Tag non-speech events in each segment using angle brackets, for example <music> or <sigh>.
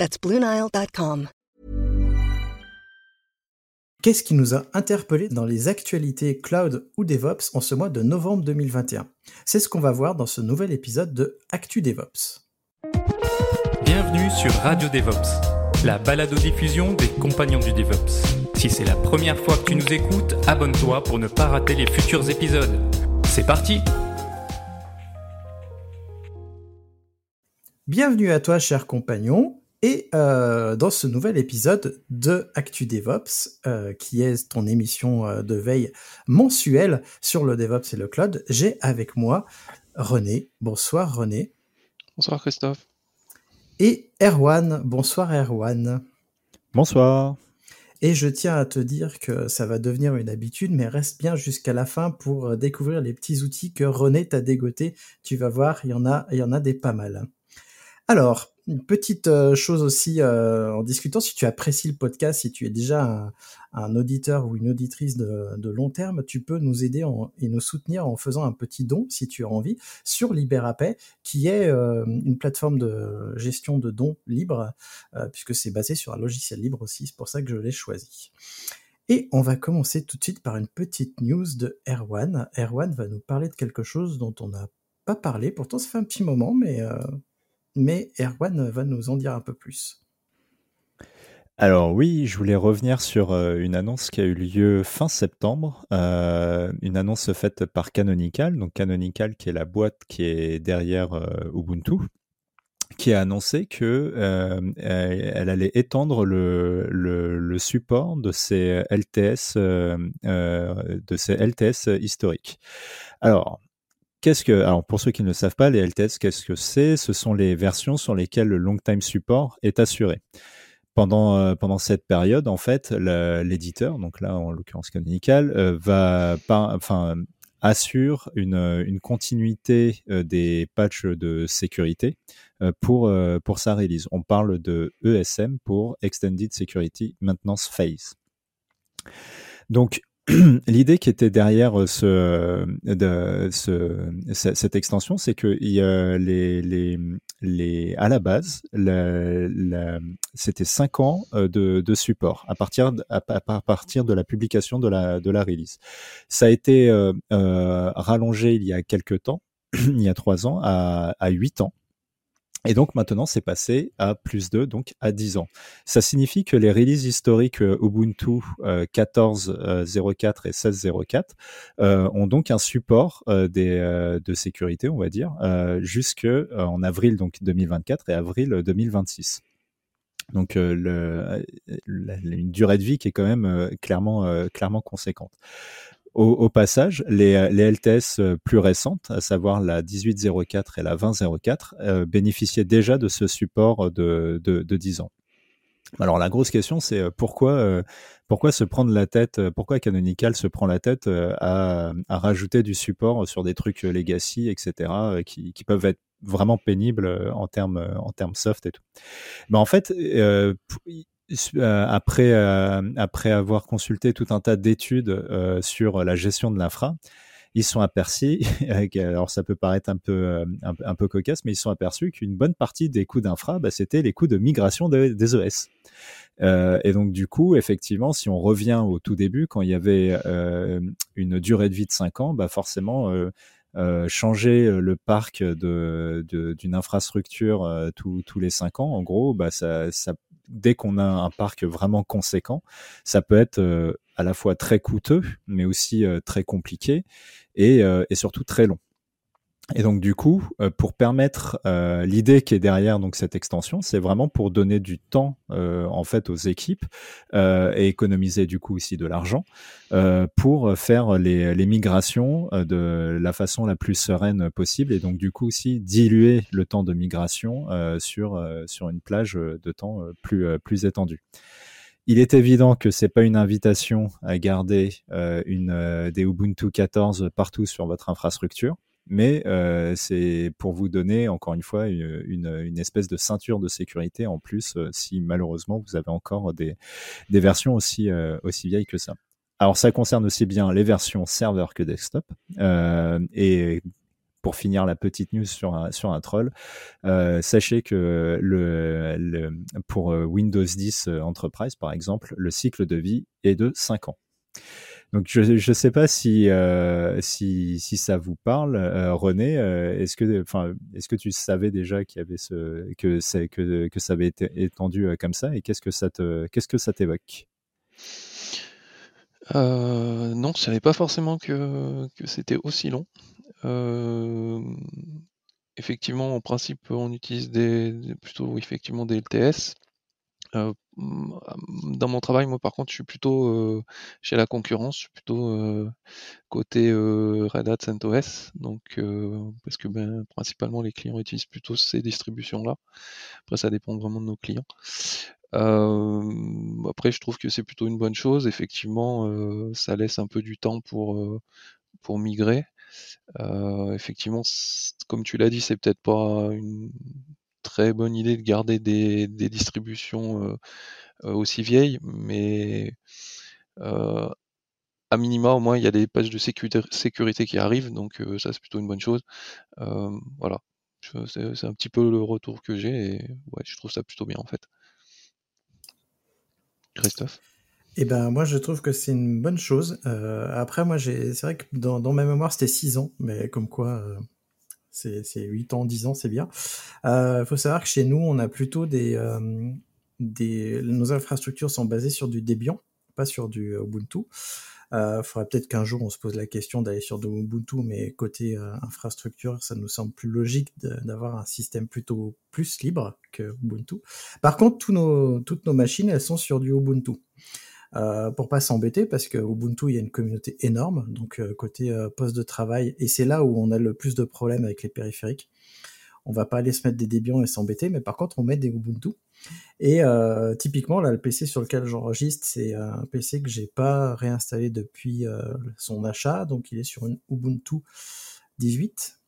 That's BlueNile.com. Qu'est-ce qui nous a interpellé dans les actualités cloud ou DevOps en ce mois de novembre 2021 C'est ce qu'on va voir dans ce nouvel épisode de Actu DevOps. Bienvenue sur Radio DevOps, la balado-diffusion des compagnons du DevOps. Si c'est la première fois que tu nous écoutes, abonne-toi pour ne pas rater les futurs épisodes. C'est parti Bienvenue à toi, cher compagnon. Et euh, dans ce nouvel épisode de Actu DevOps, euh, qui est ton émission euh, de veille mensuelle sur le DevOps et le cloud, j'ai avec moi René. Bonsoir René. Bonsoir Christophe. Et Erwan. Bonsoir Erwan. Bonsoir. Et je tiens à te dire que ça va devenir une habitude, mais reste bien jusqu'à la fin pour découvrir les petits outils que René t'a dégoté. Tu vas voir, il y en a, il y en a des pas mal. Alors, une petite euh, chose aussi euh, en discutant, si tu apprécies le podcast, si tu es déjà un, auditeur ou une auditrice de, long terme, tu peux nous aider et nous soutenir en faisant un petit don, si tu as envie, sur LibéraPay, qui est euh, une plateforme de gestion de dons libre, puisque c'est basé sur un logiciel libre aussi, c'est pour ça que je l'ai choisi. Et on va commencer tout de suite par une petite news de Erwan. Erwan va nous parler de quelque chose dont on n'a pas parlé, pourtant ça fait un petit moment, mais mais Erwan va nous en dire un peu plus. Alors oui, je voulais revenir sur euh, une annonce qui a eu lieu fin septembre, euh, une annonce faite par Canonical, donc Canonical qui est la boîte qui est derrière euh, Ubuntu, qui a annoncé que allait étendre le, support de ces LTS, de ces LTS historiques. Alors Qu'est-ce que, alors pour ceux qui ne le savent pas, les LTS, qu'est-ce que c'est? Ce sont les versions sur lesquelles le long time support est assuré. Pendant, euh, pendant cette période, en fait, l'éditeur, donc là en l'occurrence Canonical, euh, va, enfin, assure une, une continuité euh, des patchs de sécurité pour, pour sa release. On parle de ESM pour Extended Security Maintenance Phase. Donc, <clears throat> l'idée qui était derrière euh, ce, de, ce, cette extension, c'est que les, les, les, à la base, c'était 5 ans euh, de, de, support à partir à, partir de la publication de la, de la release. Ça a été euh, euh rallongé il y a quelques temps, <clears throat> il y a 3 ans, à, à 8 ans. Et donc maintenant, c'est passé à plus de, donc à 10 ans. Ça signifie que les releases historiques euh, Ubuntu 14.04 euh, et 16.04 euh, ont donc un support des, de sécurité, on va dire, jusque en avril donc 2024 et avril 2026. Donc le, une durée de vie qui est quand même clairement, clairement conséquente. Au, passage, les, les, LTS euh, plus récentes, à savoir la 1804 et la 2004, euh, bénéficiaient déjà de ce support de, de, de 10 ans. Alors la grosse question, c'est euh, pourquoi, euh, pourquoi se prendre la tête, pourquoi Canonical se prend la tête à, à, rajouter du support sur des trucs legacy, etc., qui, qui peuvent être vraiment pénibles en termes en termes soft et tout. Mais en fait, euh, euh, après, euh, après avoir consulté tout un tas d'études euh, sur la gestion de l'infra, ils sont aperçus, <laughs> alors ça peut paraître un peu, un, peu cocasse, mais ils sont aperçus qu'une bonne partie des coûts d'infra, bah, c'était les coûts de migration des OS. et donc du coup, effectivement, si on revient au tout début, quand il y avait une durée de vie de 5 ans, bah forcément, changer le parc de, d'une infrastructure tous les 5 ans, en gros, bah ça, ça dès qu'on a un parc vraiment conséquent, ça peut être euh, à la fois très coûteux, mais aussi euh, très compliqué euh, et, surtout très long. Et donc du coup, euh, pour permettre euh, l'idée qui est derrière donc cette extension, c'est vraiment pour donner du temps euh, en fait aux équipes et économiser du coup aussi de l'argent pour faire les, les migrations de la façon la plus sereine possible et donc du coup aussi diluer le temps de migration sur sur une plage de temps plus plus étendue. Il est évident que c'est pas une invitation à garder une des Ubuntu 14 partout sur votre infrastructure mais c'est pour vous donner encore une fois une, espèce de ceinture de sécurité en plus si malheureusement vous avez encore des, versions aussi, aussi vieilles que ça. Alors ça concerne aussi bien les versions serveur que desktop. et pour finir la petite news sur un, sur un troll, sachez que le, pour Windows 10 Enterprise, par exemple, le cycle de vie est de 5 ans. Donc je ne sais pas si, euh, si, si ça vous parle, euh, René. Euh, est-ce que tu savais déjà qu'il y avait ce que ça avait été étendu comme ça et qu'est-ce que ça te qu'est-ce que t'évoque? Non, je savais pas forcément que, que c'était aussi long. effectivement, en principe, on utilise des plutôt effectivement des LTS. Mmh, dans mon travail, moi, par contre, je suis plutôt chez la concurrence, je suis plutôt côté Red Hat CentOS, donc parce que ben, principalement les clients utilisent plutôt ces distributions-là. Après, ça dépend vraiment de nos clients. après, je trouve que c'est plutôt une bonne chose. Effectivement, ça laisse un peu du temps pour pour migrer. effectivement, comme tu l'as dit, c'est peut-être pas une très bonne idée de garder des, distributions euh, aussi vieille, mais euh, à minima, au moins, il y a des pages de sécurité, sécurité qui arrivent, donc euh, ça, c'est plutôt une bonne chose. voilà, c'est un petit peu le retour que j'ai, et ouais, je trouve ça plutôt bien, en fait. Christophe? Eh ben, moi, je trouve que c'est une bonne chose. après, moi, c'est vrai que dans, dans ma mémoire, c'était 6 ans, mais comme quoi, c'est 8 ans, 10 ans, c'est bien. Il faut savoir que chez nous, on a plutôt des, nos infrastructures sont basées sur du Debian, pas sur du Ubuntu. Il euh, faudrait peut-être qu'un jour on se pose la question d'aller sur du Ubuntu, mais côté euh, infrastructure, ça nous semble plus logique d'avoir un système plutôt plus libre que Ubuntu. Par contre, toutes nos machines, elles sont sur du Ubuntu. Euh, pour pas s'embêter, parce que Ubuntu, il y a une communauté énorme, donc côté poste de travail, et c'est là où on a le plus de problèmes avec les périphériques. On va pas aller se mettre des Debian et s'embêter, mais par contre, on met des Ubuntu. Et euh, typiquement, là, le PC sur lequel j'enregistre, c'est un PC que j'ai pas réinstallé depuis euh, son achat, donc il est sur une Ubuntu 18.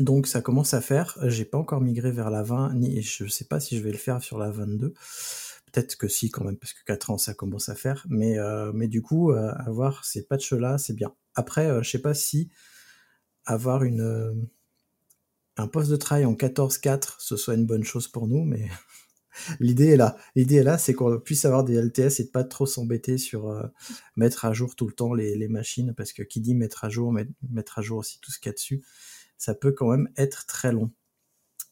Donc ça commence à faire. J'ai pas encore migré vers la 20, ni je sais pas si je vais le faire sur la 22. Peut-être que si quand même, parce que 4 ans ça commence à faire. Mais, euh, mais du coup, avoir ces patchs-là, c'est bien. Après, je sais pas si avoir une un poste de travail en 14.4, ce soit une bonne chose pour nous, mais <laughs> l'idée est là. L'idée est là, c'est qu'on puisse avoir des LTS et de pas trop s'embêter sur euh, mettre à jour tout le temps les, machines, parce que qui dit mettre à jour, mettre à jour aussi tout ce qu'il y a dessus, ça peut quand même être très long.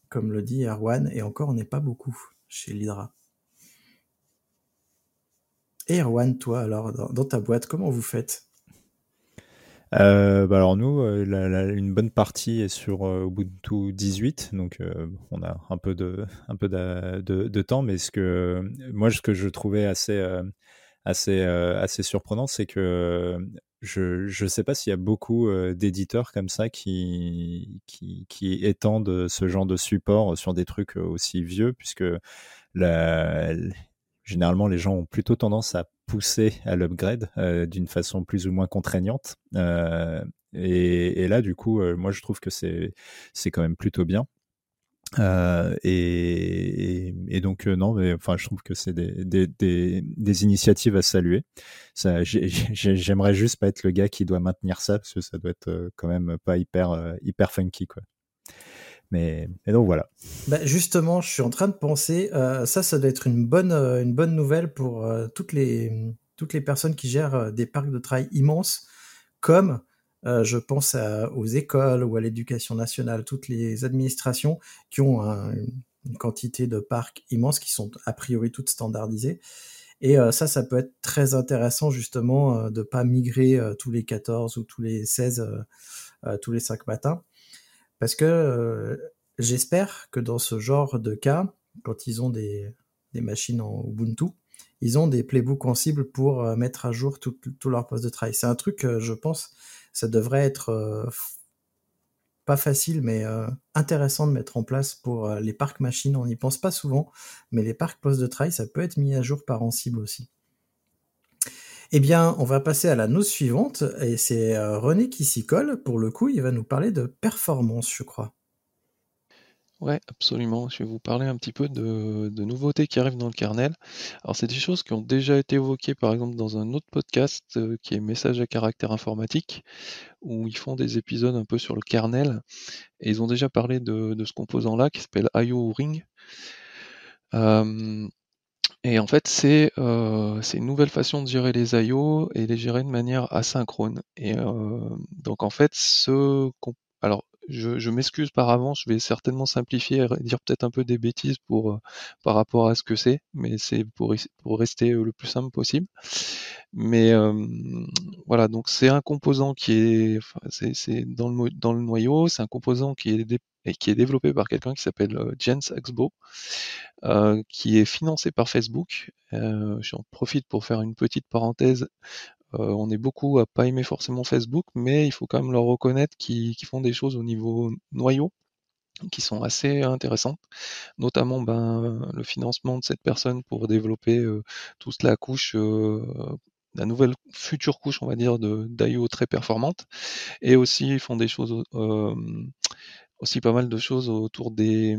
Comme le dit Erwan, et encore on n'est pas beaucoup chez l'Hydra. Et Erwan, toi, alors, dans ta boîte, comment vous faites? Euh, bah alors nous, euh, une bonne partie est sur euh, Ubuntu 18, donc on a un peu de, un peu de, de, temps, mais ce que moi, ce que je trouvais assez, assez, assez surprenant, c'est que je ne sais pas s'il y a beaucoup d'éditeurs comme ça qui, qui, qui étendent ce genre de support sur des trucs aussi vieux, puisque la, généralement les gens ont plutôt tendance à pousser à l'upgrade euh, d'une façon plus ou moins contraignante. Euh, et, là, du coup, euh, moi je trouve que c'est quand même plutôt bien. Et, et, donc non, mais enfin, je trouve que c'est des, des, des, des, initiatives à saluer. J'aimerais juste pas être le gars qui doit maintenir ça parce que ça doit être quand même pas hyper hyper funky quoi. Mais, donc voilà. Bah justement, je suis en train de penser, euh, ça, ça doit être une bonne, euh, une bonne nouvelle pour euh, toutes, les, toutes les personnes qui gèrent des parcs de travail immenses, comme je pense aux écoles ou à l'éducation nationale, toutes les administrations qui ont une quantité de parcs immenses qui sont a priori toutes standardisées. Et ça, ça peut être très intéressant justement de pas migrer tous les 14 ou tous les 16, tous les 5 matins Parce que j'espère que dans ce genre de cas, quand ils ont des, machines en Ubuntu, ils ont des playbooks en cible pour mettre à jour tout, tout leur poste de travail. C'est un truc, je pense, ça devrait être pas facile, mais intéressant de mettre en place pour les parcs machines. On n'y pense pas souvent, mais les parcs postes de travail, ça peut être mis à jour par en cible aussi. Eh bien, on va passer à la news suivante, et c'est René qui s'y colle. Pour le coup, il va nous parler de performance, je crois. Ouais, absolument. Je vais vous parler un petit peu de, nouveautés qui arrivent dans le kernel. Alors, c'est des choses qui ont déjà été évoquées, par exemple, dans un autre podcast qui est Message à caractère informatique, où ils font des épisodes un peu sur le kernel, et ils ont déjà parlé de, ce composant-là qui s'appelle IO Ring. Et en fait, c'est une nouvelle façon de gérer les I.O. et les gérer de manière asynchrone. Et donc en fait, ce alors je, m'excuse par avance, je vais certainement simplifier et dire peut-être un peu des bêtises pour par rapport à ce que c'est, mais c'est pour, pour rester le plus simple possible. Mais voilà, donc c'est un composant qui est, c'est dans le, dans le noyau, c'est un composant qui est, qui est développé par quelqu'un qui s'appelle Jens Exbo, euh, qui est financé par Facebook. Euh, J'en profite pour faire une petite parenthèse. Euh, on est beaucoup à pas aimer forcément Facebook, mais il faut quand même leur reconnaître qu'ils font des choses au niveau noyau qui sont assez intéressantes, notamment ben, le financement de cette personne pour développer euh, toute la couche, euh, la nouvelle future couche, on va dire, d'IO très performante, et aussi ils font des choses aussi pas mal de choses autour des,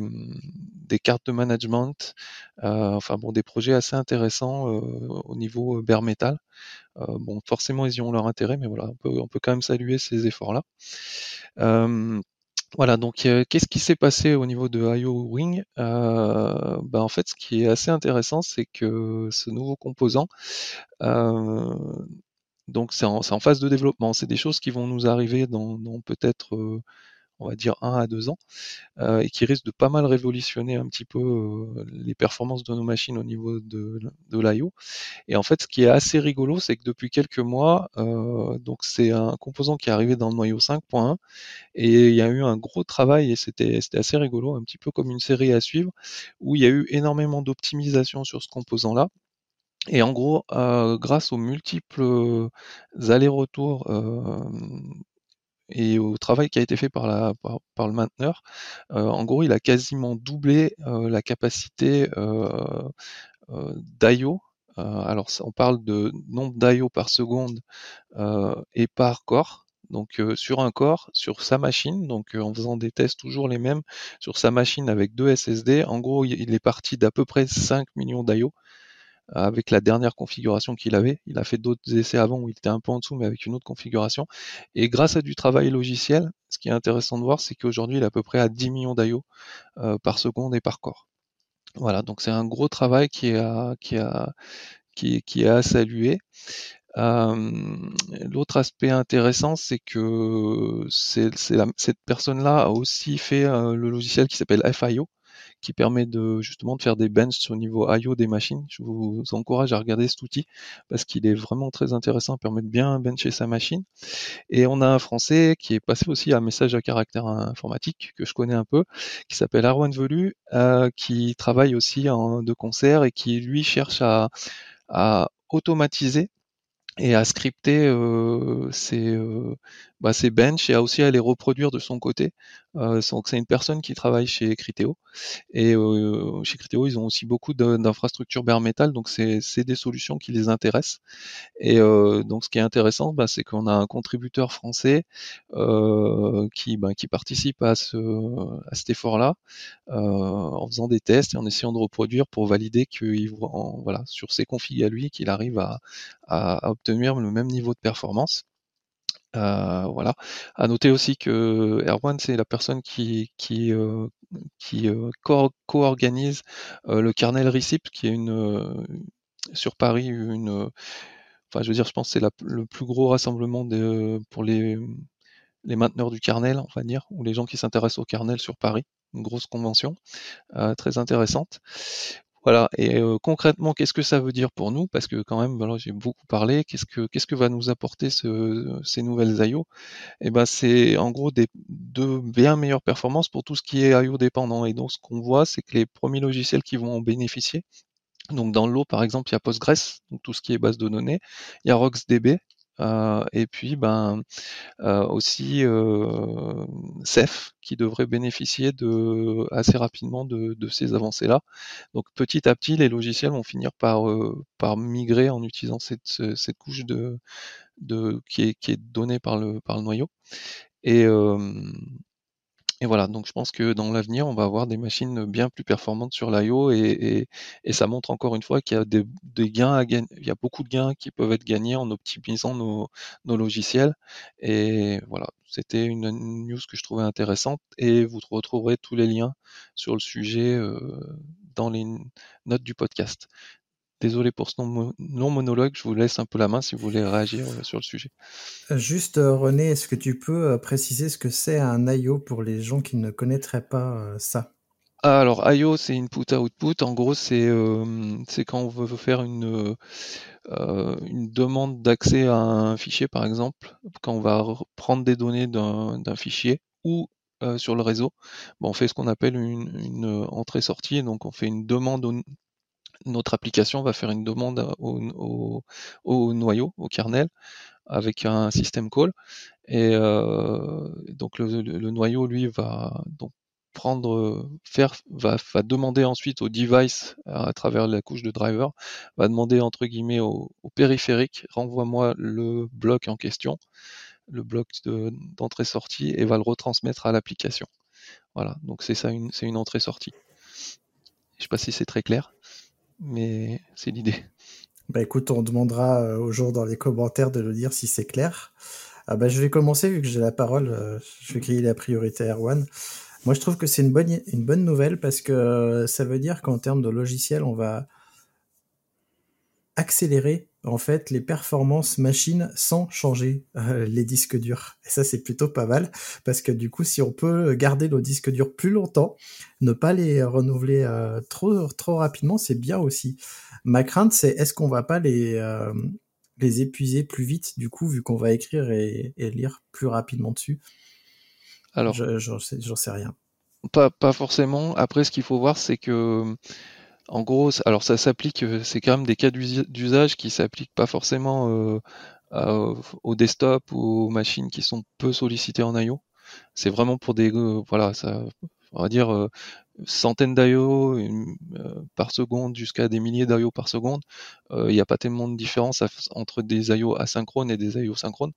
des cartes de management, euh, enfin bon, des projets assez intéressants euh, au niveau bare metal. Euh, bon, forcément, ils y ont leur intérêt, mais voilà, on peut, on peut quand même saluer ces efforts-là. Voilà, donc qu'est-ce qui s'est passé au niveau de IO Wing euh, ben, En fait, ce qui est assez intéressant, c'est que ce nouveau composant, donc c'est en, en, phase de développement, c'est des choses qui vont nous arriver dans peut-être on va dire un à deux ans, euh, et qui risque de pas mal révolutionner un petit peu euh, les performances de nos machines au niveau de, l'IO. Et en fait, ce qui est assez rigolo, c'est que depuis quelques mois, euh, donc c'est un composant qui est arrivé dans le noyau 5.1, et il y a eu un gros travail, et c'était assez rigolo, un petit peu comme une série à suivre, où il y a eu énormément d'optimisation sur ce composant-là. Et en gros, grâce aux multiples allers-retours et au travail qui a été fait par, le mainteneur, euh, en gros, il a quasiment doublé euh, la capacité euh, d'IO. alors, on parle de nombre d'IO par seconde et par corps. Donc sur un corps, sur sa machine, donc en faisant des tests toujours les mêmes, sur sa machine avec deux SSD, en gros il est parti d'à peu près 5 millions d'IO avec la dernière configuration qu'il avait. Il a fait d'autres essais avant où il était un peu en dessous, mais avec une autre configuration. Et grâce à du travail logiciel, ce qui est intéressant de voir, c'est qu'aujourd'hui, il est à peu près à 10 millions d'IO euh, par seconde et par corps. Voilà, donc c'est un gros travail qui est à, qui a, qui, qui est à saluer. Euh, l'autre aspect intéressant, c'est que cette personne-là a aussi fait euh, le logiciel qui s'appelle FIO, qui permet de justement de faire des benches au niveau I.O. des machines. Je vous encourage à regarder cet outil parce qu'il est vraiment très intéressant, permet de bien bencher sa machine. Et on a un Français qui est passé aussi à un message à caractère informatique que je connais un peu, qui s'appelle Arwan Velu, euh, qui travaille aussi en, de concert et qui lui cherche à, automatiser et à scripter euh, ses, euh, bah, ses benches et à aussi à les reproduire de son côté. Euh, c'est une personne qui travaille chez Criteo et euh, chez Criteo ils ont aussi beaucoup d'infrastructures bare metal donc c'est des solutions qui les intéressent. Et euh, donc ce qui est intéressant bah, c'est qu'on a un contributeur français euh, qui, bah, qui participe à, ce, à cet effort-là en faisant des tests et en essayant de reproduire pour valider qu'il voilà sur ses configs à lui qu'il arrive à, à, obtenir le même niveau de performance. Euh, voilà. À noter aussi que Erwan, c'est la personne qui, euh, euh, co-organise le kernel RICIP, qui est une sur Paris une. Enfin, je veux dire, je pense que c'est le plus gros rassemblement pour les, les mainteneurs du kernel, on va dire, ou les gens qui s'intéressent au kernel sur Paris. Une grosse convention, très intéressante. Voilà. Et concrètement, qu'est-ce que ça veut dire pour nous? Parce que quand même, j'ai beaucoup parlé. Qu'est-ce que qu'est-ce que va nous apporter ce, ces nouvelles IO Eh ben, c'est en gros des de bien meilleures performances pour tout ce qui est IO dépendant. Et donc, ce qu'on voit, c'est que les premiers logiciels qui vont en bénéficier. Donc, dans l'eau, par exemple, il y a Postgres, donc tout ce qui est base de données. Il y a RocksDB, euh, et puis ben euh, aussi euh, qui devrait bénéficier de assez rapidement de, de ces avancées là. Donc petit à petit les logiciels vont finir par par migrer en utilisant cette, cette couche de, de qui est qui est donnée par le par le noyau. Et et voilà, donc je pense que dans l'avenir, on va avoir des machines bien plus performantes sur l'IO et, et, ça montre encore une fois qu'il y a des, gains à gagner, il y a beaucoup de gains qui peuvent être gagnés en optimisant nos, nos logiciels. Et voilà, c'était une, news que je trouvais intéressante et vous retrouverez tous les liens sur le sujet euh, dans les notes du podcast. Désolé pour ce long monologue, je vous laisse un peu la main si vous voulez réagir euh, sur le sujet. Euh, juste euh, René, est-ce que tu peux préciser ce que c'est un IO pour les gens qui ne connaîtraient pas ça? Ah, Alors IO c'est input-output, en gros c'est quand on veut faire une, une demande d'accès à un fichier par exemple, quand on va prendre des données d'un fichier ou sur le réseau, on fait ce qu'on appelle une, une entrée-sortie, donc on fait une demande notre application va faire une demande au, noyau, au kernel, avec un système call. Et euh, donc le, noyau, lui, va donc prendre, faire, va, demander ensuite au device à, travers la couche de driver, va demander entre guillemets au, périphérique, renvoie-moi le bloc en question, le bloc d'entrée-sortie, et va le retransmettre à l'application. Voilà, donc c'est ça, c'est une entrée-sortie. Je sais pas si c'est très clair mais c'est l'idée. Bah écoute, on demandera euh, aux gens dans les commentaires de nous dire si c'est clair. Ah bah, je vais commencer vu que j'ai la parole. Euh, je vais griller la priorité à Erwan. Moi, je trouve que c'est une bonne, une bonne nouvelle parce que euh, ça veut dire qu'en termes de logiciel, on va accélérer en fait les performances machines sans changer euh, les disques durs. Et ça c'est plutôt pas mal parce que du coup si on peut garder nos disques durs plus longtemps, ne pas les renouveler euh, trop trop rapidement, c'est bien aussi. Ma crainte c'est est-ce qu'on va pas les euh, les épuiser plus vite du coup vu qu'on va écrire et, lire plus rapidement dessus? Alors j'en sais, sais rien. Pas, pas forcément. Après ce qu'il faut voir c'est que en gros, alors ça s'applique, euh, c'est quand même des cas d'usage qui s'appliquent pas forcément euh, au desktop ou aux machines qui sont peu sollicitées en I.O. C'est vraiment pour des, euh, voilà, ça, on va dire centaines d'IO par seconde jusqu'à des milliers d'IO par seconde. Il n'y a pas tellement de différence entre des IO asynchrones et des IO synchrones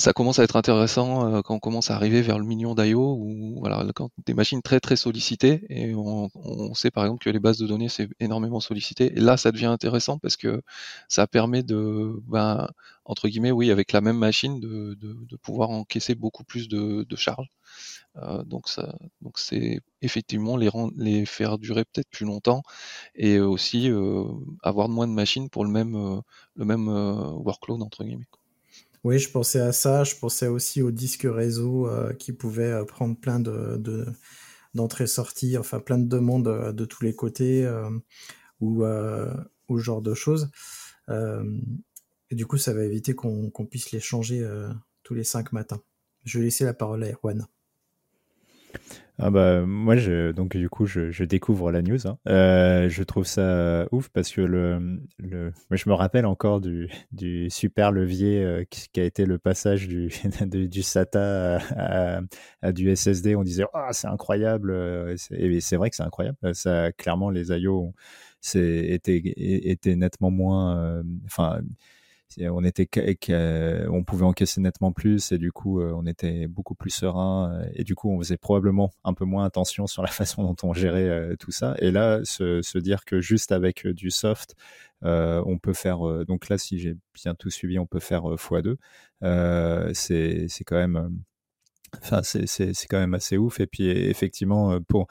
ça commence à être intéressant euh, quand on commence à arriver vers le million d'IO ou voilà quand des machines très très sollicitées et on, sait par exemple que les bases de données c'est énormément sollicité. Et là ça devient intéressant parce que ça permet de ben, entre guillemets oui avec la même machine de, de, pouvoir encaisser beaucoup plus de, de charges. Euh, donc ça donc c'est effectivement les les faire durer peut-être plus longtemps et aussi euh, avoir moins de machines pour le même le même workload entre guillemets oui, je pensais à ça. Je pensais aussi au disque réseau euh, qui pouvait euh, prendre plein de, d'entrées-sorties, enfin plein de demandes euh, de tous les côtés ou, ou ce genre de choses. et du coup, ça va éviter qu'on, puisse les changer tous les cinq matins. Je vais laisser la parole à Erwan. Ah bah, moi, je, donc du coup, je, je découvre la news. Hein. Euh, je trouve ça ouf parce que le, le, je me rappelle encore du, du super levier euh, qui, a été le passage du, <laughs> du, SATA à, à, du SSD. On disait, ah, c'est incroyable. Euh, et c'est vrai que c'est incroyable. Ça, clairement, les IO étaient, nettement moins, euh, on était on pouvait encaisser nettement plus et du coup euh, on était beaucoup plus serein euh, et du coup on faisait probablement un peu moins attention sur la <laughs> façon dont on gérait euh, tout ça. Et là se, dire que juste avec du soft on peut faire donc là si j'ai bien tout suivi on peut faire x2 c'est c'est quand même Enfin, c'est quand même assez ouf. Et puis, effectivement, pour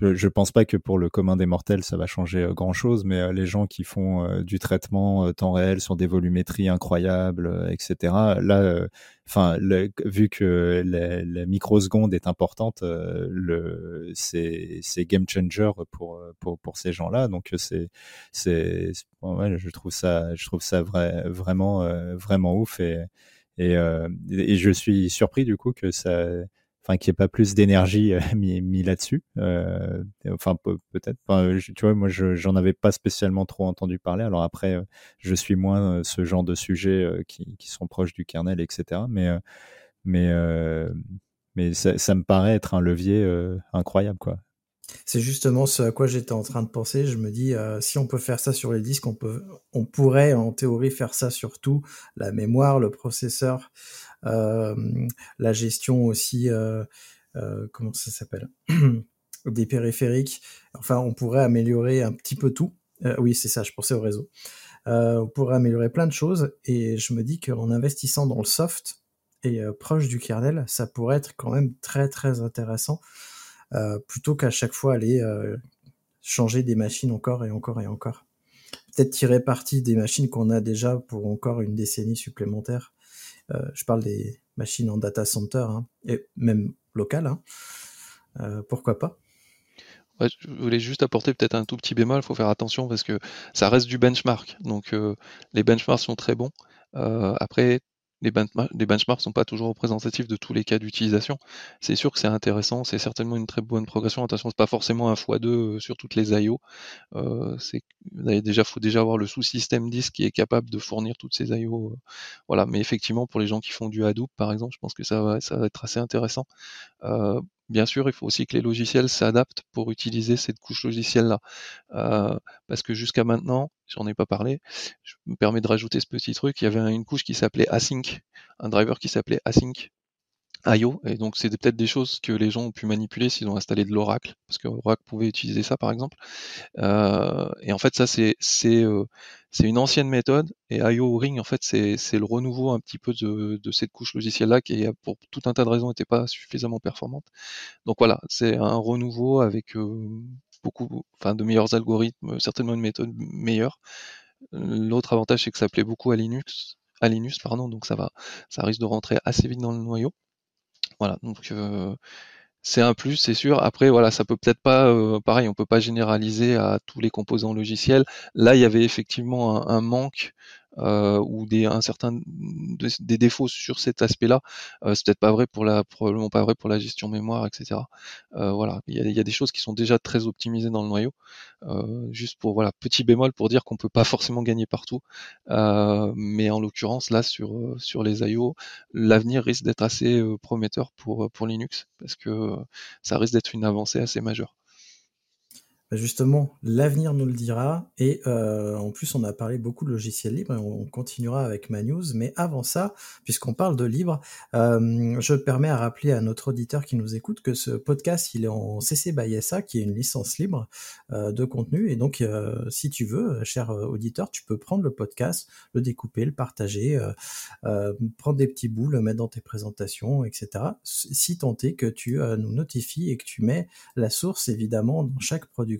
je, pense pas que pour le commun des mortels ça va changer euh, grand chose, mais euh, les gens qui font euh, du traitement temps réel sur des volumétries incroyables, etc. Là, enfin, vu que la, microseconde est importante, c'est game changer pour pour pour ces gens-là. Donc c'est ouais, je trouve ça je trouve ça vrai, vraiment vraiment ouf et, et je suis surpris du coup que ça enfin qu'il n'y ait pas plus d'énergie euh, <laughs> mis, là-dessus. Euh, enfin peut-être. tu vois, moi j'en avais pas spécialement trop entendu parler. Alors après, euh, je suis moins ce genre de sujets qui, sont proches du kernel, etc. Mais mais mais ça, me paraît être un levier incroyable, quoi. C'est justement ce à quoi j'étais en train de penser. Je me dis, si on peut faire ça sur les disques, on, peut, on pourrait en théorie faire ça sur tout, la mémoire, le processeur, euh, la gestion aussi, euh, euh, comment ça s'appelle? <clears throat> Des périphériques. Enfin, on pourrait améliorer un petit peu tout. oui, c'est ça, je pensais au réseau. on pourrait améliorer plein de choses et je me dis qu'en investissant dans le soft et proche du kernel, ça pourrait être quand même très très intéressant plutôt qu'à chaque fois aller changer des machines encore et encore et encore. Peut-être tirer parti des machines qu'on a déjà pour encore une décennie supplémentaire euh, je parle des machines en data center hein, et même local. Hein. Euh, pourquoi pas? Je voulais juste apporter peut-être un tout petit bémol, il faut faire attention parce que ça reste du benchmark. Donc euh, les benchmarks sont très bons. après, les, benchmarks ne sont pas toujours représentatifs de tous les cas d'utilisation. C'est sûr que c'est intéressant, c'est certainement une très bonne progression. Attention, c'est pas forcément un x2 euh, sur toutes les IO. Euh, c'est déjà faut déjà avoir le sous-système disque qui est capable de fournir toutes ces IO. Euh, voilà, mais effectivement pour les gens qui font du Hadoop par exemple, je pense que ça va, ça va être assez intéressant. Euh, bien sûr, il faut aussi que les logiciels s'adaptent pour utiliser cette couche logicielle-là. Euh, parce que jusqu'à maintenant, j'en ai pas parlé, je me permets de rajouter ce petit truc, il y avait une couche qui s'appelait Async, un driver qui s'appelait Async IO, et donc c'est peut-être des choses que les gens ont pu manipuler s'ils ont installé de l'Oracle, parce que Oracle pouvait utiliser ça par exemple. Euh, et en fait, ça c'est c'est euh, une ancienne méthode, et IO Ring en fait c'est c'est le renouveau un petit peu de, cette couche logicielle là qui pour tout un tas de raisons n'était pas suffisamment performante. Donc voilà, c'est un renouveau avec euh, beaucoup, enfin de meilleurs algorithmes, certainement une méthode meilleure. L'autre avantage c'est que ça plaît beaucoup à Linux, à Linux pardon, donc ça va, ça risque de rentrer assez vite dans le noyau. Voilà, donc euh, c'est un plus, c'est sûr. Après, voilà, ça peut peut-être pas, euh, pareil, on peut pas généraliser à tous les composants logiciels. Là, il y avait effectivement un manque euh, ou des un certain des défauts sur cet aspect-là. Euh, c'est peut-être pas vrai pour la probablement pas vrai pour la gestion mémoire, etc. Euh, voilà, il y, a, des choses qui sont déjà très optimisées dans le noyau. Juste pour voilà petit bémol pour dire qu'on peut pas forcément gagner partout, mais en l'occurrence là sur sur les IO, l'avenir risque d'être assez prometteur pour pour Linux parce que ça risque d'être une avancée assez majeure. Bah, justement, l'avenir nous le dira. Et euh, en plus, on a parlé beaucoup de logiciels libres et on continuera avec ma news. Mais avant ça, puisqu'on parle de libre, euh, je permets à rappeler à notre auditeur qui nous écoute que ce podcast, il est en CC by SA, qui est une licence libre euh, de contenu. Et donc, si tu veux, cher auditeur, tu peux prendre le podcast, le découper, le partager, prendre des petits bouts, le mettre dans tes présentations, etc. Si tant est que tu nous notifies et que tu mets la source, évidemment, dans chaque production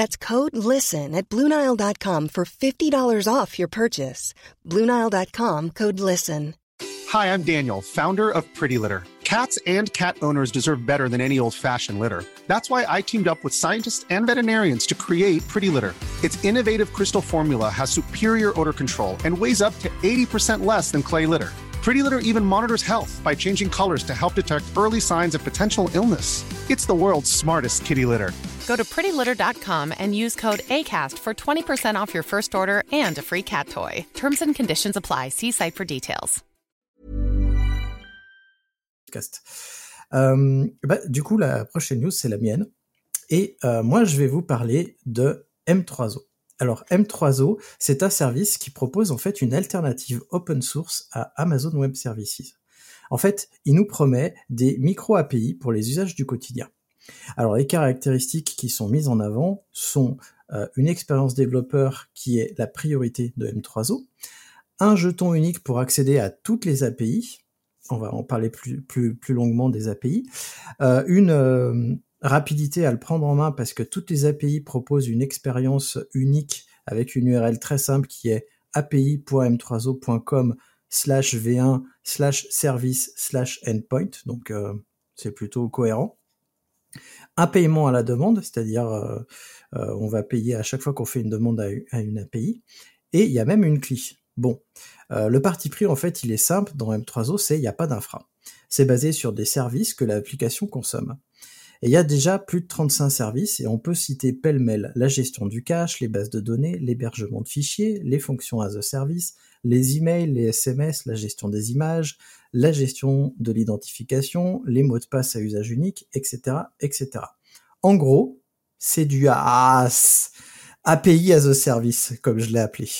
That's code LISTEN at Bluenile.com for $50 off your purchase. Bluenile.com code LISTEN. Hi, I'm Daniel, founder of Pretty Litter. Cats and cat owners deserve better than any old fashioned litter. That's why I teamed up with scientists and veterinarians to create Pretty Litter. Its innovative crystal formula has superior odor control and weighs up to 80% less than clay litter. Pretty Litter even monitors health by changing colors to help detect early signs of potential illness. It's the world's smartest kitty litter. Go to prettylitter.com and use code ACAST for 20% off your first order and a free cat toy. Terms and conditions apply. See site for details. Euh, bah, du coup, la prochaine news, c'est la mienne. Et euh, moi, je vais vous parler de M3O. Alors M3O, c'est un service qui propose en fait une alternative open source à Amazon Web Services. En fait, il nous promet des micro API pour les usages du quotidien. Alors les caractéristiques qui sont mises en avant sont euh, une expérience développeur qui est la priorité de M3O, un jeton unique pour accéder à toutes les API, on va en parler plus, longuement des API, euh, rapidité à le prendre en main parce que toutes les API proposent une expérience unique avec une URL très simple qui est api.m3o.com slash v1 slash service slash endpoint, donc c'est plutôt cohérent. Un paiement à la demande, c'est-à-dire on va payer à chaque fois qu'on fait une demande à, une API, et il y a même une CLI. Bon, le parti pris en fait il est simple dans M3O, c'est il n'y a pas d'infra. C'est basé sur des services que l'application consomme. Et il y a déjà plus de 35 services et on peut citer pêle-mêle la gestion du cache, les bases de données, l'hébergement de fichiers, les fonctions as a service, les emails, les SMS, la gestion des images, la gestion de l'identification, les mots de passe à usage unique, etc., etc. En gros, c'est du AAS, API as a service, comme je l'ai appelé.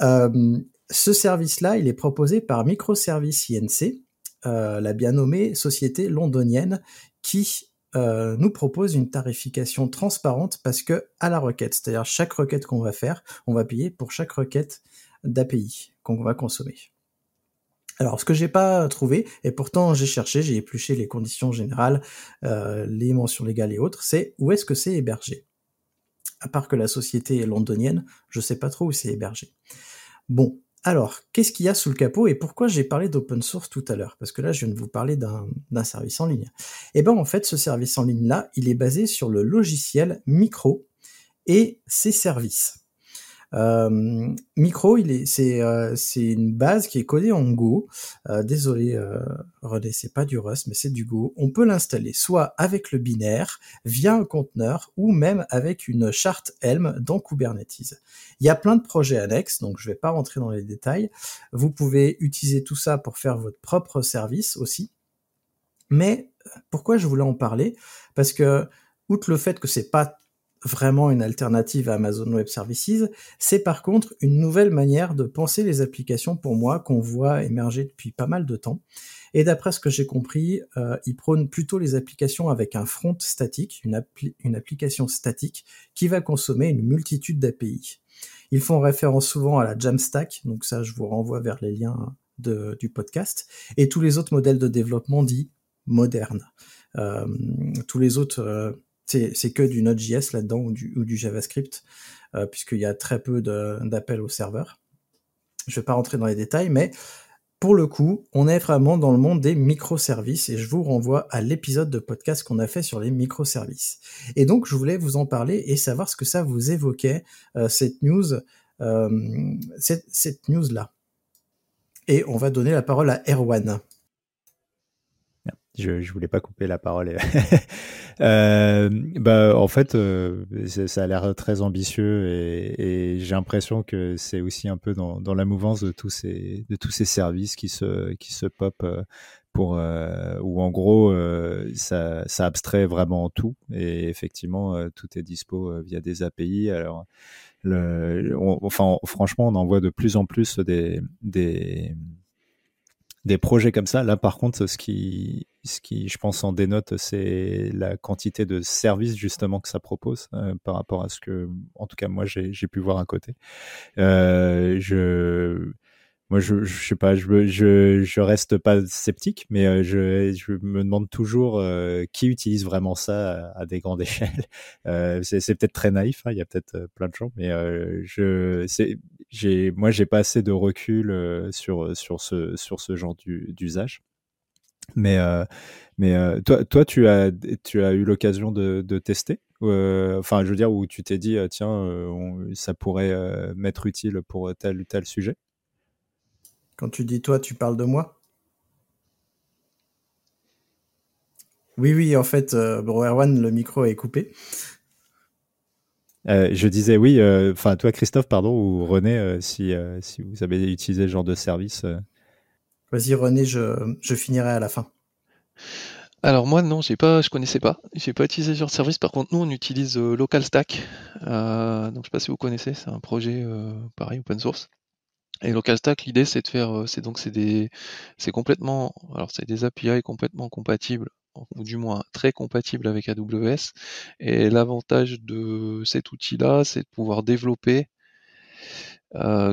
Euh, ce service-là, il est proposé par Microservice INC, euh, la bien nommée société londonienne qui euh, nous propose une tarification transparente parce que à la requête, c'est-à-dire chaque requête qu'on va faire, on va payer pour chaque requête d'API qu'on va consommer. Alors, ce que j'ai pas trouvé, et pourtant j'ai cherché, j'ai épluché les conditions générales, euh, les mentions légales et autres, c'est où est-ce que c'est hébergé? À part que la société est londonienne, je sais pas trop où c'est hébergé. Bon, alors, qu'est-ce qu'il y a sous le capot et pourquoi j'ai parlé d'open source tout à l'heure? Parce que là, je viens de vous parler d'un service en ligne. Eh ben en fait, ce service en ligne-là, il est basé sur le logiciel Micro et ses services. Euh, micro, il est, c'est, euh, c'est une base qui est codée en Go. Euh, désolé, euh, René, c'est pas du Rust, mais c'est du Go. On peut l'installer soit avec le binaire, via un conteneur, ou même avec une charte Helm dans Kubernetes. Il y a plein de projets annexes, donc je vais pas rentrer dans les détails. Vous pouvez utiliser tout ça pour faire votre propre service aussi. Mais pourquoi je voulais en parler? Parce que outre le fait que c'est pas vraiment une alternative à Amazon Web Services, c'est par contre une nouvelle manière de penser les applications pour moi qu'on voit émerger depuis pas mal de temps. Et d'après ce que j'ai compris, euh, ils prônent plutôt les applications avec un front statique, une, application statique qui va consommer une multitude d'API. Ils font référence souvent à la Jamstack, donc ça je vous renvoie vers les liens du podcast, et tous les autres modèles de développement dits modernes. Euh, tous les autres euh, c'est que du Node.js là-dedans ou du, ou du JavaScript, euh, puisqu'il y a très peu d'appels au serveur. Je ne vais pas rentrer dans les détails, mais pour le coup, on est vraiment dans le monde des microservices et je vous renvoie à l'épisode de podcast qu'on a fait sur les microservices. Et donc, je voulais vous en parler et savoir ce que ça vous évoquait, euh, cette news, euh, cette, cette news-là. Et on va donner la parole à Erwan. Je, je voulais pas couper la parole. <laughs> euh, bah, en fait, euh, ça a l'air très ambitieux et, et j'ai l'impression que c'est aussi un peu dans, dans, la mouvance de tous ces de tous ces services qui se qui se pop euh, pour euh, où en gros euh, ça, ça abstrait vraiment tout et effectivement tout est dispo via des API. Alors le, enfin franchement, on en voit de plus en plus des des des projets comme ça. Là, par contre, ce qui, ce qui, je pense, en dénote, c'est la quantité de services justement que ça propose euh, par rapport à ce que, en tout cas, moi, j'ai pu voir à côté. Euh, je moi, je, je sais pas, je, je, je reste pas sceptique, mais euh, je, je me demande toujours qui utilise vraiment ça à, des grandes <laughs> échelles. C'est peut-être très naïf, hein, il y a peut-être plein de gens, mais je, j'ai, moi, j'ai pas assez de recul sur sur ce sur ce genre d'usage. Mais mais toi, toi, tu as tu as eu l'occasion de, tester. enfin, je veux dire où tu t'es dit tiens, ça pourrait m'être utile pour tel ou tel sujet? Quand tu dis toi, tu parles de moi? Oui, oui, en fait, euh, Erwan, le micro est coupé. Euh, je disais oui, euh, enfin toi Christophe, pardon, ou René, euh, si, si vous avez utilisé ce genre de service. Vas-y René, je, je finirai à la fin. Alors moi non, j'ai pas, je connaissais pas, j'ai pas utilisé ce service. Par contre, nous on utilise LocalStack. donc je sais pas si vous connaissez, c'est un projet pareil open source. Et LocalStack, l'idée c'est de faire, c'est donc c'est des, c'est complètement, alors c'est des API complètement compatibles ou du moins très compatibles avec AWS. Et l'avantage de cet outil-là, c'est de pouvoir développer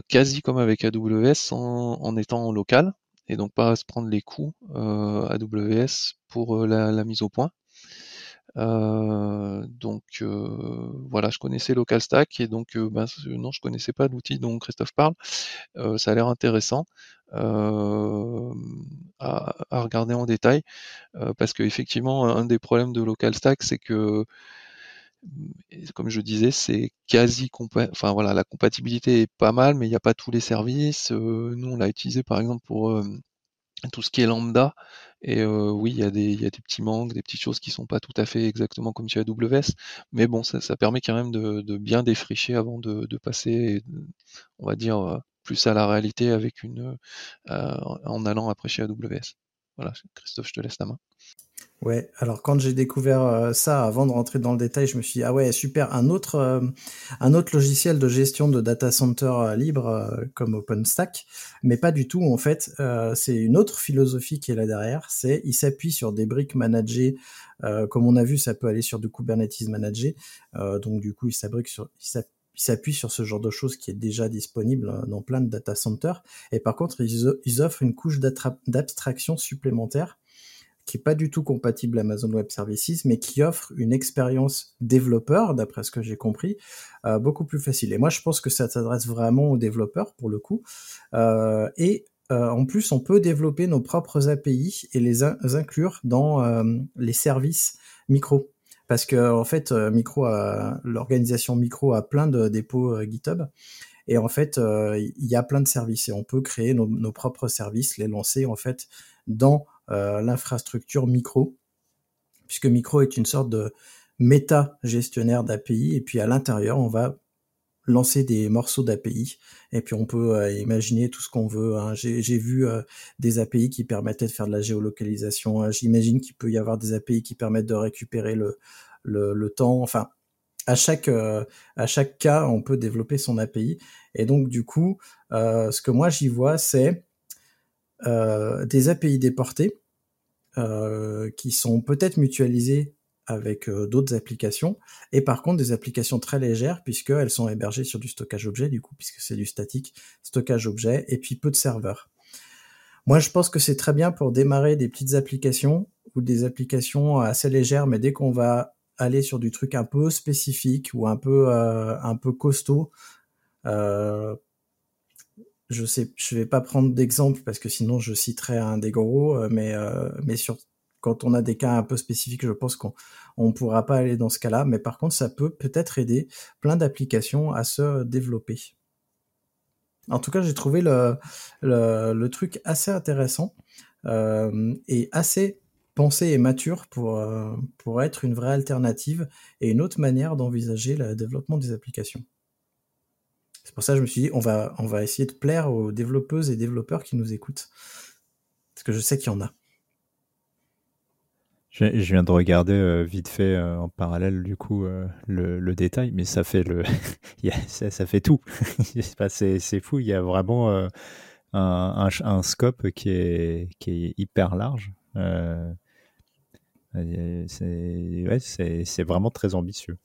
quasi comme avec AWS en, en étant local et donc pas se prendre les coûts euh, AWS pour euh, la, mise au point. Euh, donc voilà, je connaissais LocalStack et donc ben, non, je connaissais pas l'outil dont Christophe parle. ça a l'air intéressant à, à, regarder en détail parce que effectivement, un des problèmes de LocalStack, c'est que comme je disais, c'est quasi enfin voilà, la compatibilité est pas mal, mais il n'y a pas tous les services. Euh, nous, on l'a utilisé par exemple pour euh, tout ce qui est lambda. Et euh, oui, il y, a des, petits manques, des petites choses qui sont pas tout à fait exactement comme sur AWS. Mais bon, ça, permet quand même de, bien défricher avant de, de, passer, on va dire, plus à la réalité avec une, en allant après chez AWS. Voilà, Christophe, je te laisse la main. Ouais, alors quand j'ai découvert euh, ça, avant de rentrer dans le détail, je me suis dit, ah ouais, super, un autre, euh, un autre logiciel de gestion de data center euh, libre comme OpenStack, mais pas du tout, en fait, c'est une autre philosophie qui est là derrière, c'est il s'appuie sur des briques managées, comme on a vu, ça peut aller sur du Kubernetes managé, donc du coup, il s'appuie sur, il s'appuie sur ce genre de choses qui est déjà disponible dans plein de data centers, et par contre, ils offrent une couche d'abstraction supplémentaire qui est pas du tout compatible Amazon Web Services, mais qui offre une expérience développeur, d'après ce que j'ai compris, euh, beaucoup plus facile. Et moi, je pense que ça s'adresse vraiment aux développeurs pour le coup. Euh, et euh, en plus, on peut développer nos propres API et les inclure dans les services micro. Parce que en fait, micro, l'organisation micro a plein de dépôts GitHub. Et en fait, il y a plein de services et on peut créer nos, nos propres services, les lancer en fait dans euh, l'infrastructure micro, puisque micro est une sorte de méta gestionnaire d'API, et puis à l'intérieur, on va lancer des morceaux d'API et puis on peut euh, imaginer tout ce qu'on veut. Hein. J'ai vu euh, des API qui permettaient de faire de la géolocalisation. J'imagine qu'il peut y avoir des API qui permettent de récupérer le, le, temps. Enfin, à chaque à chaque cas, on peut développer son API. Et donc du coup, ce que moi j'y vois, c'est euh, des API déportés euh, qui sont peut-être mutualisées avec euh, d'autres applications, et par contre des applications très légères puisqu'elles sont hébergées sur du stockage objet, du coup, puisque c'est du statique, stockage objet, et puis peu de serveurs. Moi, je pense que c'est très bien pour démarrer des petites applications ou des applications assez légères, mais dès qu'on va aller sur du truc un peu spécifique ou un peu un peu costaud, euh, je sais, je vais pas prendre d'exemple parce que sinon je citerai un des gros, euh, mais euh, mais sur quand on a des cas un peu spécifiques, je pense qu'on on pourra pas aller dans ce cas-là. Mais par contre, ça peut peut-être aider plein d'applications à se développer. En tout cas, j'ai trouvé le, le, truc assez intéressant euh, et assez pensé et mature pour, pour être une vraie alternative et une autre manière d'envisager le développement des applications. C'est pour ça que je me suis dit, on va, on va essayer de plaire aux développeuses et développeurs qui nous écoutent. Parce que je sais qu'il y en a. Je, viens de regarder euh, vite fait euh, en parallèle du coup euh, le, détail, mais ça fait le, <laughs> ça, fait tout. <laughs> c'est fou. Il y a vraiment un, un, scope qui est, qui est hyper large. c'est vraiment très ambitieux.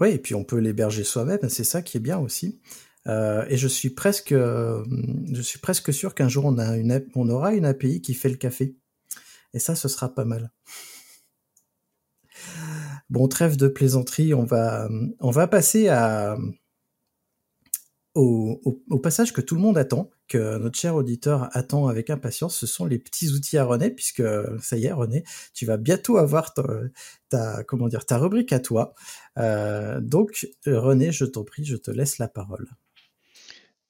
Oui, et puis on peut l'héberger soi-même. C'est ça qui est bien aussi. Euh, et je suis presque, euh, je suis presque sûr qu'un jour on, a une, on aura une API qui fait le café. Et ça, ce sera pas mal. Bon, trêve de plaisanterie, on va, on va passer à, au, au, passage que tout le monde attend, que notre cher auditeur attend avec impatience. Ce sont les petits outils à René, puisque ça y est, René, tu vas bientôt avoir ta, comment dire, ta rubrique à toi. Euh, donc, René, je t'en prie, je te laisse la parole.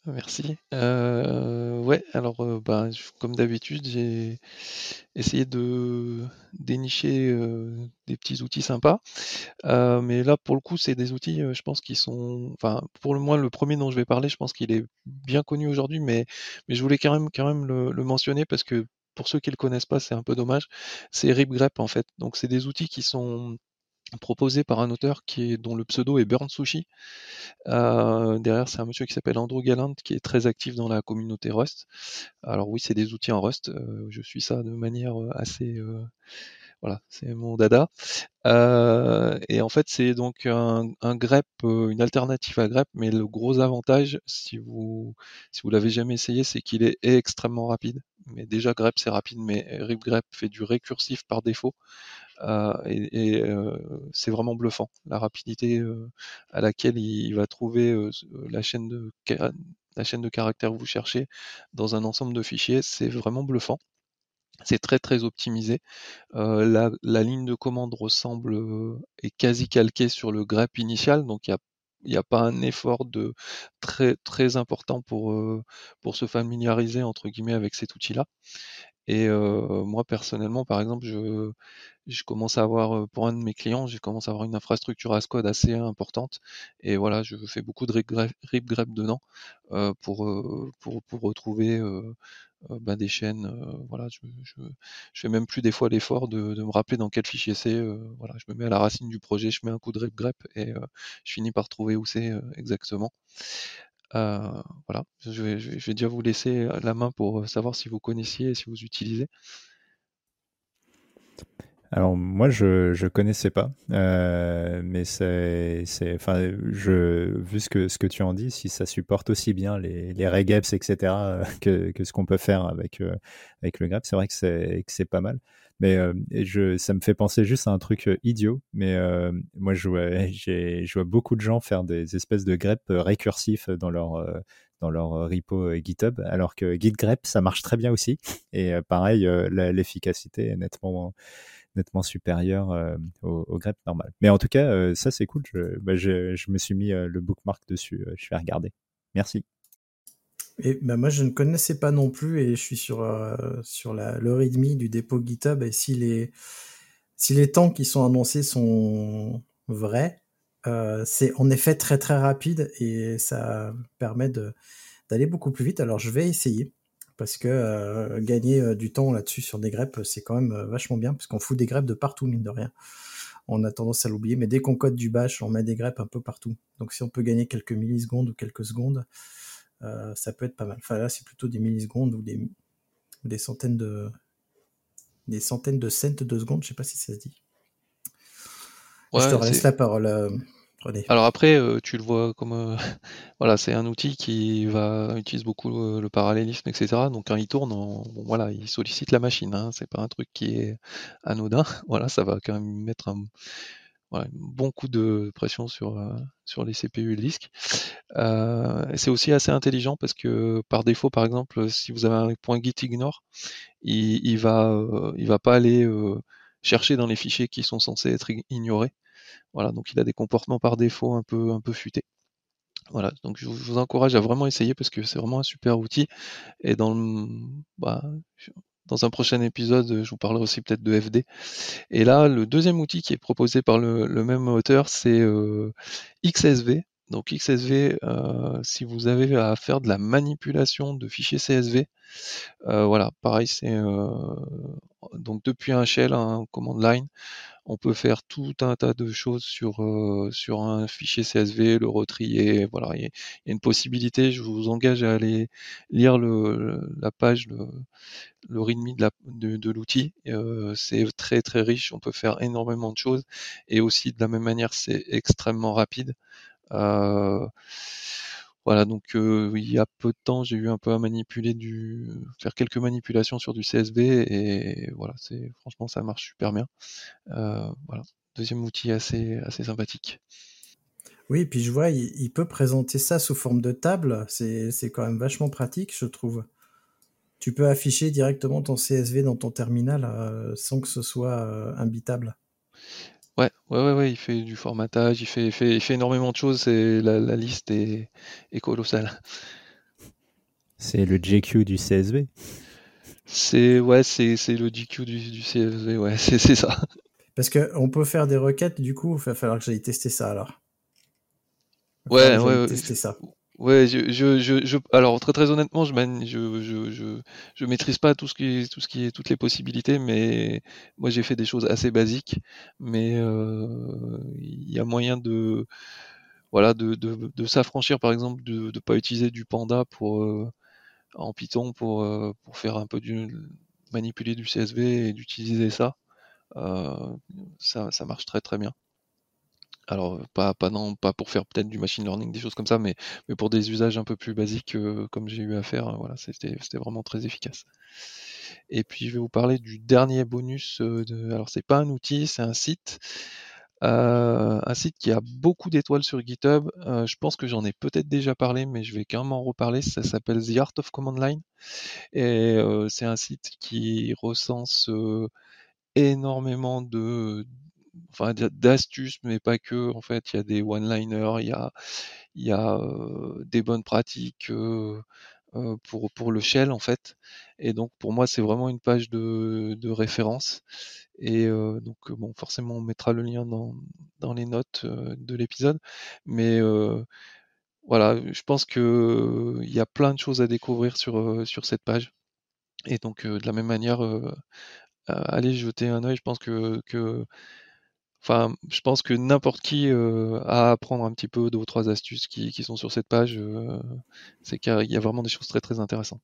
Merci. Euh, ouais, alors euh, bah, comme d'habitude, j'ai essayé de dénicher euh, des petits outils sympas. mais là, pour le coup, c'est des outils, je pense, qui sont. Enfin, pour le moins, le premier dont je vais parler, je pense qu'il est bien connu aujourd'hui, mais, mais je voulais quand même, quand même le, mentionner parce que pour ceux qui le connaissent pas, c'est un peu dommage. C'est RipGrep en fait. Donc c'est des outils qui sont proposés par un auteur qui est, dont le pseudo est Burn Sushi. Euh, derrière, c'est un monsieur qui s'appelle Andrew Gallant qui est très actif dans la communauté Rust. Alors oui, c'est des outils en Rust. Euh, je suis ça de manière assez voilà, c'est mon dada. Euh, et en fait, c'est donc un, grep, euh, une alternative à grep, mais le gros avantage, si vous si l'avez jamais essayé, c'est qu'il est extrêmement rapide. Mais déjà grep c'est rapide, mais grep fait du récursif par défaut. Euh, et, c'est vraiment bluffant la rapidité à laquelle il, va trouver la chaîne de la chaîne de caractères que vous cherchez dans un ensemble de fichiers, c'est vraiment bluffant. C'est très très optimisé. la, ligne de commande ressemble est quasi calquée sur le grep initial, donc il n'y a pas un effort de très très important pour pour se familiariser entre guillemets avec cet outil-là. Et moi personnellement, par exemple, je je commence à avoir pour un de mes clients, j'ai commencé à avoir une infrastructure as code assez importante. Et voilà, je fais beaucoup de rip grep dedans pour, pour pour retrouver euh, des chaînes. Euh, voilà, je, je, fais même plus des fois l'effort de, me rappeler dans quel fichier c'est. Euh, voilà, je me mets à la racine du projet, je mets un coup de grep et je finis par trouver où c'est exactement. Voilà, je vais, je vais, déjà vous laisser la main pour savoir si vous connaissiez et si vous utilisez. Alors moi je je connaissais pas, euh, mais c'est c'est enfin je vu ce que ce que tu en dis, si ça supporte aussi bien les les regeps etc euh, que que ce qu'on peut faire avec euh, avec le grep, c'est vrai que c'est que c'est pas mal. Mais je ça me fait penser juste à un truc idiot, mais moi je vois <laughs> j'ai je vois beaucoup de gens faire des espèces de grep récursifs dans leur dans leur repo GitHub, alors que GitGrep ça marche très bien aussi et pareil l'efficacité est nettement nettement supérieur euh, au, grep normal. Mais en tout cas, euh, ça c'est cool. Bah, je, je, me suis mis euh, le bookmark dessus. je vais regarder. Merci. Et bah, moi, je ne connaissais pas non plus et je suis sur, sur la, le README du dépôt GitHub. Et si les, si les temps qui sont annoncés sont vrais, c'est en effet très très rapide et ça permet d'aller beaucoup plus vite. Alors, je vais essayer parce que euh, gagner euh, du temps là-dessus sur des greppes, c'est quand même euh, vachement bien, parce qu'on fout des greppes de partout, mine de rien. On a tendance à l'oublier, mais dès qu'on code du bash, on met des greppes un peu partout. Donc si on peut gagner quelques millisecondes ou quelques secondes, ça peut être pas mal. Enfin là, c'est plutôt des millisecondes ou des, des centaines de des centaines de cents de secondes, je sais pas si ça se dit. je te laisse la parole. Alors après, euh, tu le vois comme euh, <laughs> voilà, c'est un outil qui va utilise beaucoup le, parallélisme, etc. Donc quand il tourne, voilà, il sollicite la machine. Hein, c'est pas un truc qui est anodin. <laughs> Voilà, ça va quand même mettre un, bon coup de pression sur euh, sur les CPU et le disque. c'est aussi assez intelligent parce que par défaut, par exemple, si vous avez un point git ignore, il, il va il va pas aller chercher dans les fichiers qui sont censés être ignorés. Voilà, donc il a des comportements par défaut un peu, un peu futés. Voilà, donc je vous encourage à vraiment essayer parce que c'est vraiment un super outil. Et dans bah, un prochain épisode, je vous parlerai aussi peut-être de FD. Et là, le deuxième outil qui est proposé par le, même auteur, c'est euh, XSV. Donc XSV, euh, si vous avez à faire de la manipulation de fichiers CSV, euh, voilà, pareil, c'est donc depuis un shell, un command line, on peut faire tout un tas de choses sur, euh, sur un fichier CSV, le retrier. Voilà, il y, a une possibilité. Je vous engage à aller lire le, la page, le, README de, de, l'outil. Euh, c'est très très riche. On peut faire énormément de choses et aussi de la même manière, c'est extrêmement rapide. Euh, voilà, donc il y a peu de temps, j'ai eu un peu à manipuler du, faire quelques manipulations sur du CSV et voilà, c'est franchement ça marche super bien. Voilà, deuxième outil assez sympathique. Oui, et puis je vois, il, peut présenter ça sous forme de table. C'est quand même vachement pratique, je trouve. Tu peux afficher directement ton CSV dans ton terminal sans que ce soit imbitable. Ouais, ouais, ouais, il fait du formatage, il fait, fait, il fait énormément de choses et la, liste est, colossale. C'est le GQ du CSV. C'est ouais, c'est, le GQ du, CSV, ouais, <laughs> c'est, ça. Parce qu'on peut faire des requêtes, du coup, il va falloir que j'aille tester ça alors. Ouais, ouais, tester ça. Ouais, je, je, je, alors très très honnêtement, je, je, je, je, je maîtrise pas tout ce qui, tout ce qui est toutes les possibilités, mais moi j'ai fait des choses assez basiques, mais euh, il y a moyen de, voilà, de, de, de s'affranchir par exemple de ne pas utiliser du panda pour euh, en Python pour euh, pour faire un peu du manipuler du CSV et d'utiliser ça, ça, ça marche très très bien. Alors, pas, pas, non, pas pour faire peut-être du machine learning, des choses comme ça, mais, mais pour des usages un peu plus basiques, euh, comme j'ai eu à faire, euh, voilà, c'était vraiment très efficace. Et puis, je vais vous parler du dernier bonus. Euh, de, alors, c'est pas un outil, c'est un site. un site qui a beaucoup d'étoiles sur GitHub. je pense que j'en ai peut-être déjà parlé, mais je vais quand même en reparler. Ça s'appelle The Art of Command Line. Et c'est un site qui recense énormément de enfin d'astuces, mais pas que. En fait, il y a des one-liners, il y a, il y a des bonnes pratiques pour, pour le shell en fait. Et donc pour moi, c'est vraiment une page de, référence. Et donc bon, forcément, on mettra le lien dans, dans les notes de l'épisode. Mais voilà, je pense que il y a plein de choses à découvrir sur, sur cette page. Et donc de la même manière, allez jeter un œil. Je pense que Enfin, je pense que n'importe qui euh, a à apprendre un petit peu deux ou trois astuces qui, qui sont sur cette page. Euh, c'est qu'il y a vraiment des choses très très intéressantes.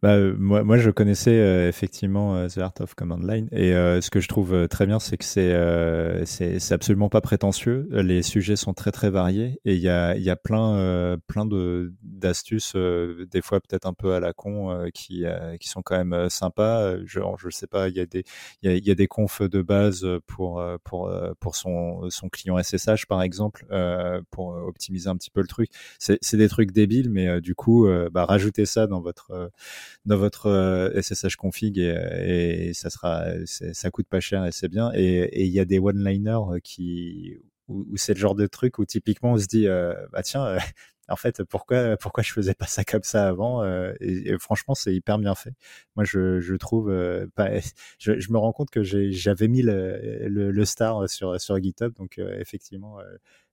Bah, euh, moi, moi, je connaissais euh, effectivement euh, The Art of Command Line et ce que je trouve très bien, c'est que c'est c'est absolument pas prétentieux. Les sujets sont très très variés et il y a, y a plein plein de d'astuces, des fois peut-être un peu à la con, qui qui sont quand même sympas. Je je sais pas, il y a des y a, y a, des confs de base pour pour pour son son client SSH par exemple pour optimiser un petit peu le truc. C'est des trucs débiles, mais du coup, bah, rajoutez ça dans votre dans votre SSH euh, config et, ça sera, ça coûte pas cher et c'est bien. Et il y a des one-liners euh, qui, où, c'est le genre de truc où typiquement on se dit, euh, bah tiens, <laughs> en fait, pourquoi, pourquoi je faisais pas ça comme ça avant et, franchement, c'est hyper bien fait. Moi, je, je trouve, <laughs> je, me rends compte que j'avais mis le, le, star sur, sur GitHub, donc effectivement,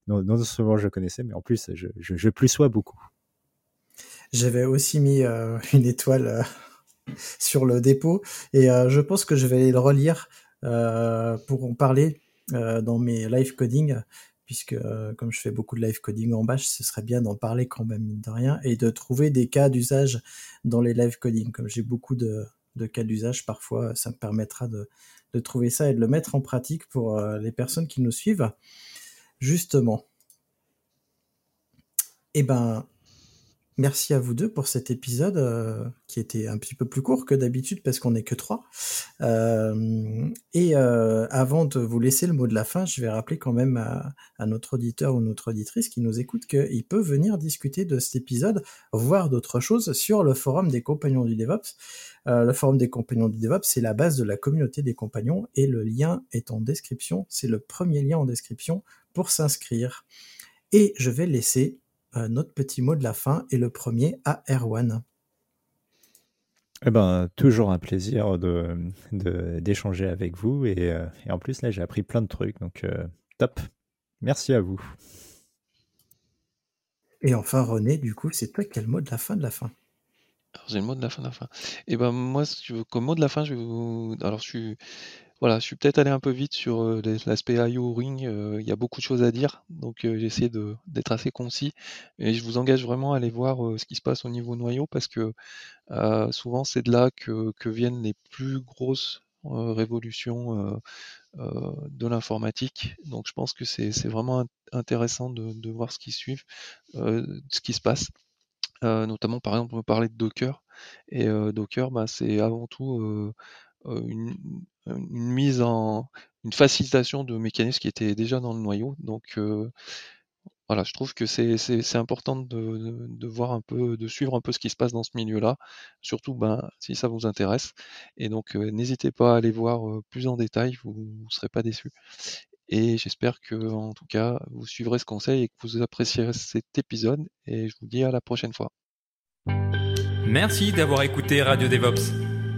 non, non, seulement je connaissais, mais en plus, je, je, je plus sois beaucoup. J'avais aussi mis euh, <laughs> une étoile euh, <laughs> sur le dépôt et euh, je pense que je vais le relire pour en parler dans mes live coding puisque comme je fais beaucoup de live coding en bash, ce serait bien d'en parler quand même mine de rien et de trouver des cas d'usage dans les live coding. Comme j'ai beaucoup de, cas d'usage, parfois ça me permettra de, de, trouver ça et de le mettre en pratique pour les personnes qui nous suivent. Justement. Eh ben, Merci à vous deux pour cet épisode euh, qui était un petit peu plus court que d'habitude parce qu'on n'est que trois. Euh, et euh, avant de vous laisser le mot de la fin, je vais rappeler quand même à, notre auditeur ou notre auditrice qui nous écoute qu'il peut venir discuter de cet épisode, voire d'autres choses sur le forum des compagnons du DevOps. le forum des compagnons du DevOps, c'est la base de la communauté des compagnons et le lien est en description. C'est le premier lien en description pour s'inscrire. Et je vais laisser notre petit mot de la fin et le premier à Erwan. Eh ben, toujours un plaisir de, d'échanger avec vous et, euh, et, en plus là j'ai appris plein de trucs donc euh, top. Merci à vous. Et enfin René, du coup, c'est toi qui as le mot de la fin de la fin. Alors j'ai le mot de la fin de la fin. Et eh ben moi, si tu veux, comme mot de la fin, je vais vous. Alors je suis voilà, je suis peut-être allé un peu vite sur euh, l'aspect IO Ring. Euh, il y a beaucoup de choses à dire, donc euh, j'ai essayé d'être assez concis. Et je vous engage vraiment à aller voir ce qui se passe au niveau noyau parce que souvent c'est de là que, viennent les plus grosses révolutions de l'informatique. Donc je pense que c'est vraiment intéressant de, voir ce qui suit, ce qui se passe. notamment par exemple on peut parler de Docker et Docker bah, c'est avant tout une, une mise en une facilitation de mécanismes qui étaient déjà dans le noyau. Donc voilà, je trouve que c'est important de, de, voir un peu, de suivre un peu ce qui se passe dans ce milieu-là, surtout ben, si ça vous intéresse. Et donc n'hésitez pas à aller voir plus en détail, vous ne serez pas déçus. Et j'espère que en tout cas vous suivrez ce conseil et que vous apprécierez cet épisode. Et je vous dis à la prochaine fois. Merci d'avoir écouté Radio DevOps.